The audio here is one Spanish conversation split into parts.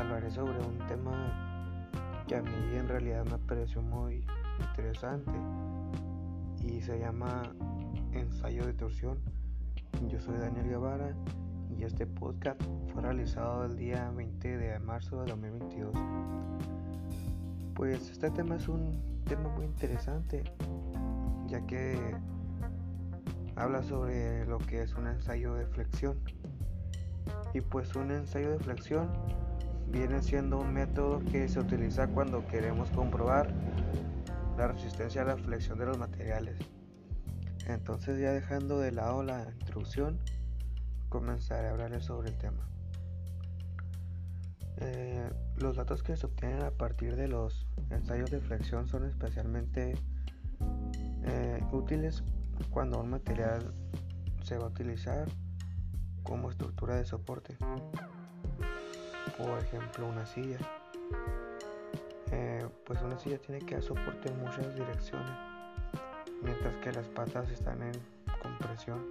hablaré sobre un tema que a mí en realidad me pareció muy interesante y se llama ensayo de torsión. Yo soy Daniel Guevara y este podcast fue realizado el día 20 de marzo de 2022. Pues este tema es un tema muy interesante ya que habla sobre lo que es un ensayo de flexión. Y pues un ensayo de flexión viene siendo un método que se utiliza cuando queremos comprobar la resistencia a la flexión de los materiales. Entonces ya dejando de lado la introducción, comenzaré a hablarles sobre el tema. Eh, los datos que se obtienen a partir de los ensayos de flexión son especialmente eh, útiles cuando un material se va a utilizar como estructura de soporte. Por ejemplo, una silla. Eh, pues una silla tiene que dar soporte en muchas direcciones, mientras que las patas están en compresión.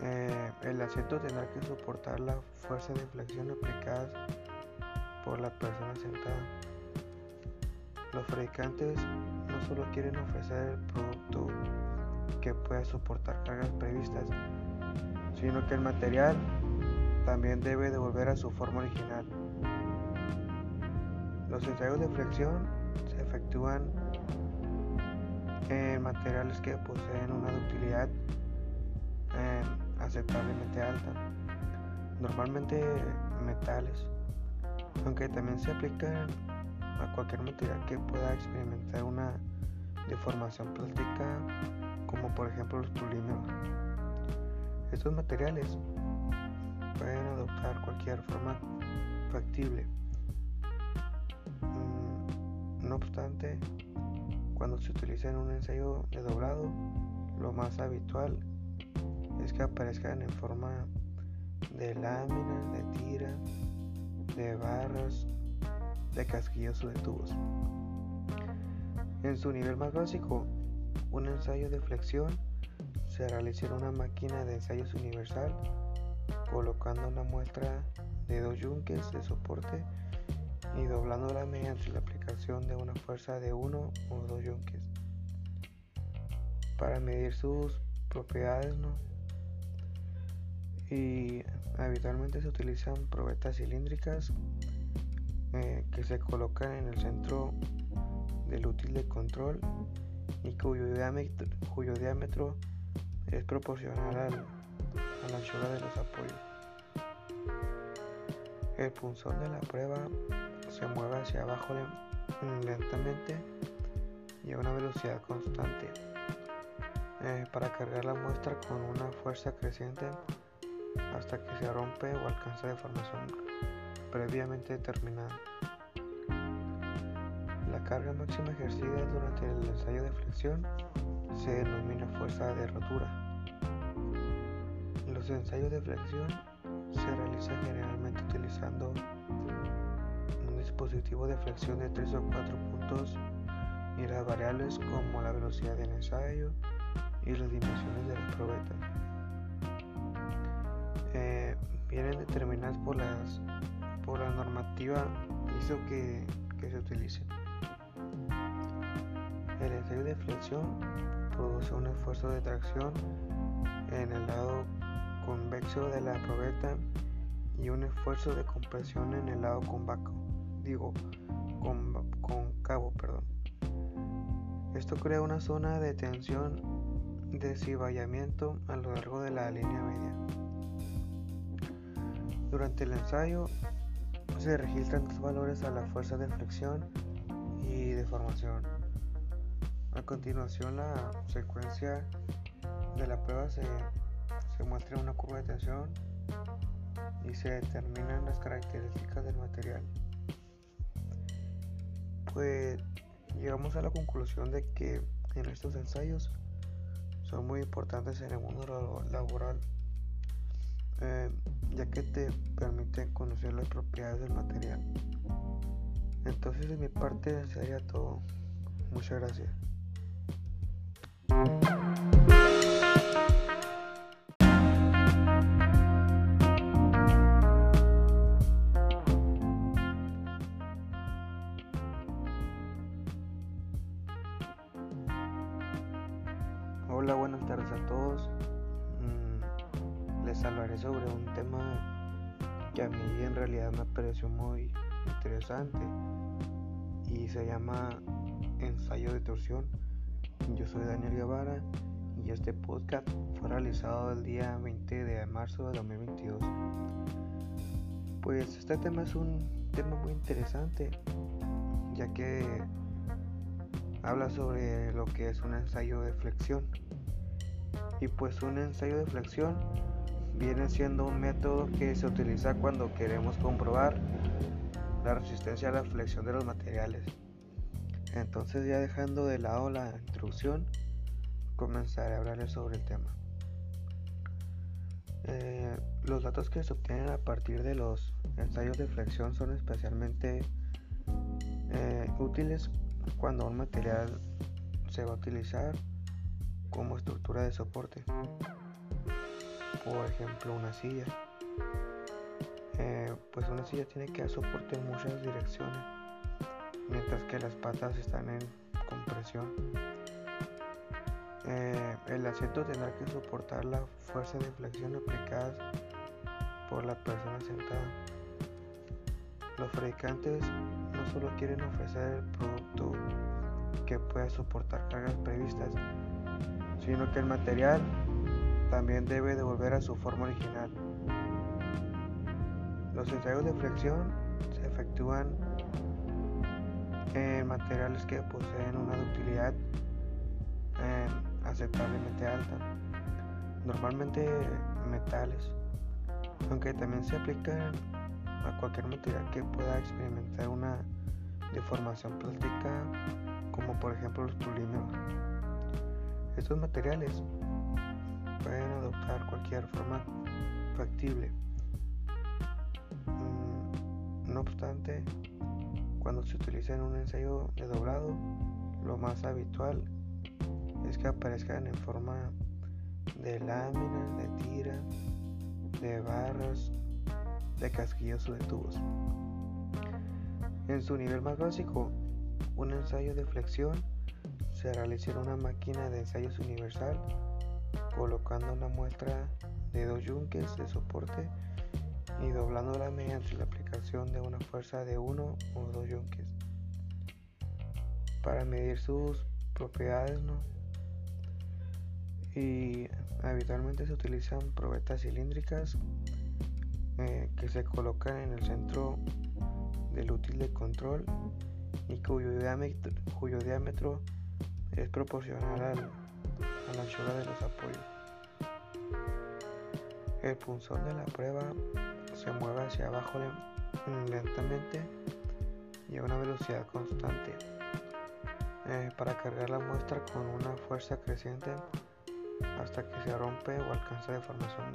Eh, el asiento tendrá que soportar la fuerza de flexión aplicada por la persona sentada. Los fabricantes no solo quieren ofrecer el producto que pueda soportar cargas previstas, sino que el material también debe de volver a su forma original. Los ensayos de flexión se efectúan en materiales que poseen una ductilidad aceptablemente alta, normalmente metales, aunque también se aplican a cualquier material que pueda experimentar una deformación plástica como por ejemplo los polímeros. Estos materiales pueden adoptar cualquier forma factible. Mm, no obstante, cuando se utiliza en un ensayo de doblado, lo más habitual es que aparezcan en forma de láminas, de tira, de barras, de casquillos o de tubos. En su nivel más básico, un ensayo de flexión se realiza en una máquina de ensayos universal colocando una muestra de dos yunques de soporte y doblándola mediante la aplicación de una fuerza de uno o dos yunques. Para medir sus propiedades. Y habitualmente se utilizan probetas cilíndricas eh, que se colocan en el centro del útil de control y cuyo diámetro, cuyo diámetro es proporcional al, a la anchura de los apoyos. El punzón de la prueba se mueve hacia abajo lentamente y a una velocidad constante eh, para cargar la muestra con una fuerza creciente hasta que se rompe o alcanza deformación previamente determinada. La carga máxima ejercida durante el ensayo de flexión se denomina fuerza de rotura. Los ensayos de flexión se realizan generalmente utilizando un dispositivo de flexión de 3 o 4 puntos y las variables como la velocidad del ensayo y las dimensiones de la probeta. Eh, vienen determinadas por, las, por la normativa ISO que, que se utilice. El ensayo de flexión produce un esfuerzo de tracción en el lado convexo de la probeta y un esfuerzo de compresión en el lado convexo, digo, concavo, perdón. Esto crea una zona de tensión de ciballamiento a lo largo de la línea media. Durante el ensayo se registran dos valores a la fuerza de flexión y deformación. A continuación la secuencia de la prueba se, se muestra una curva de tensión y se determinan las características del material. Pues llegamos a la conclusión de que en estos ensayos son muy importantes en el mundo laboral, eh, ya que te permiten conocer las propiedades del material. Entonces de mi parte sería todo. Muchas gracias. Muy interesante y se llama ensayo de torsión. Yo soy Daniel Guevara y este podcast fue realizado el día 20 de marzo de 2022. Pues este tema es un tema muy interesante ya que habla sobre lo que es un ensayo de flexión. Y pues un ensayo de flexión viene siendo un método que se utiliza cuando queremos comprobar la resistencia a la flexión de los materiales. Entonces ya dejando de lado la introducción, comenzaré a hablarles sobre el tema. Eh, los datos que se obtienen a partir de los ensayos de flexión son especialmente eh, útiles cuando un material se va a utilizar como estructura de soporte. Por ejemplo, una silla. Eh, pues una silla tiene que dar soporte en muchas direcciones, mientras que las patas están en compresión. Eh, el asiento tendrá que soportar la fuerza de flexión aplicada por la persona sentada. Los fabricantes no solo quieren ofrecer el producto que pueda soportar cargas previstas, sino que el material también debe devolver a su forma original. Los ensayos de flexión se efectúan en materiales que poseen una ductilidad eh, aceptablemente alta, normalmente metales, aunque también se aplican a cualquier material que pueda experimentar una deformación plástica como por ejemplo los polímeros. Estos materiales pueden adoptar cualquier forma factible. Mm, no obstante, cuando se utiliza en un ensayo de doblado, lo más habitual es que aparezcan en forma de láminas, de tira, de barras de casquillos o de tubos. En su nivel más básico, un ensayo de flexión se realiza en una máquina de ensayos universal colocando una muestra de dos yunques de soporte y doblándola mediante la aplicación de una fuerza de uno o dos yunques. Para medir sus propiedades. Y habitualmente se utilizan probetas cilíndricas eh, que se colocan en el centro del útil de control y cuyo diámetro, cuyo diámetro es proporcional al, a la anchura de los apoyos. El punzón de la prueba se mueve hacia abajo lentamente y a una velocidad constante eh, para cargar la muestra con una fuerza creciente hasta que se rompe o alcanza deformación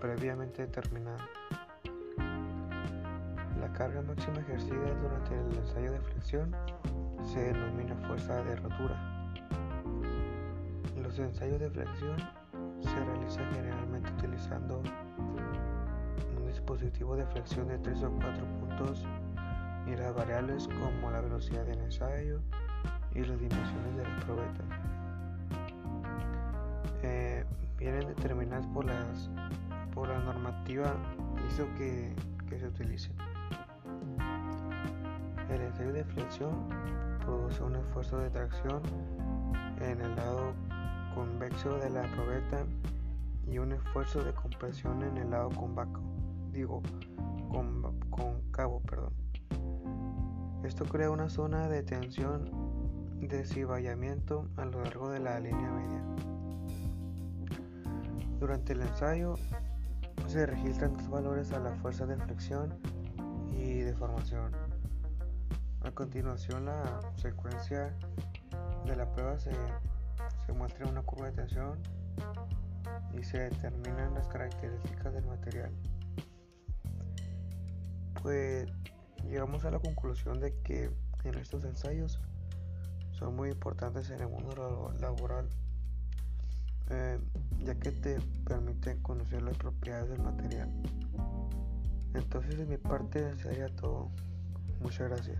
previamente determinada. La carga máxima ejercida durante el ensayo de flexión se denomina fuerza de rotura. Los ensayos de flexión se realizan generalmente utilizando un dispositivo de flexión de 3 o 4 puntos y las variables como la velocidad del ensayo y las dimensiones de las probetas. Eh, vienen determinadas por las por la normativa hizo que, se utilice. El ensayo de flexión produce un esfuerzo de tracción en el lado convexo de la probeta y un esfuerzo de compresión en el lado convexo, digo, concavo, perdón. Esto crea una zona de tensión de ciballamiento a lo largo de la línea media. Durante el ensayo, se registran dos valores a la fuerza de flexión y deformación. A continuación la secuencia de la prueba se, se muestra una curva de tensión y se determinan las características del material. Pues llegamos a la conclusión de que en estos ensayos son muy importantes en el mundo laboral eh, ya que te permiten conocer las propiedades del material. Entonces de mi parte sería todo. Muchas gracias.